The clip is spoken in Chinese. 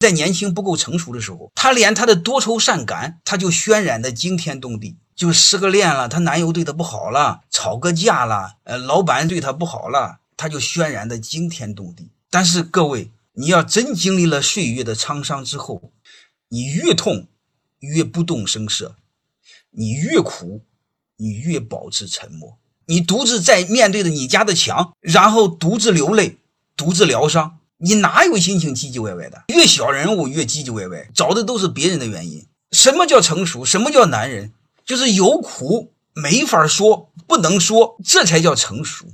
在年轻不够成熟的时候，她连她的多愁善感，她就渲染的惊天动地。就失个恋了，她男友对她不好了，吵个架了，呃，老板对她不好了，她就渲染的惊天动地。但是各位，你要真经历了岁月的沧桑之后，你越痛越不动声色，你越苦你越保持沉默，你独自在面对着你家的墙，然后独自流泪，独自疗伤。你哪有心情唧唧歪歪的？越小人物越唧唧歪歪，找的都是别人的原因。什么叫成熟？什么叫男人？就是有苦没法说，不能说，这才叫成熟。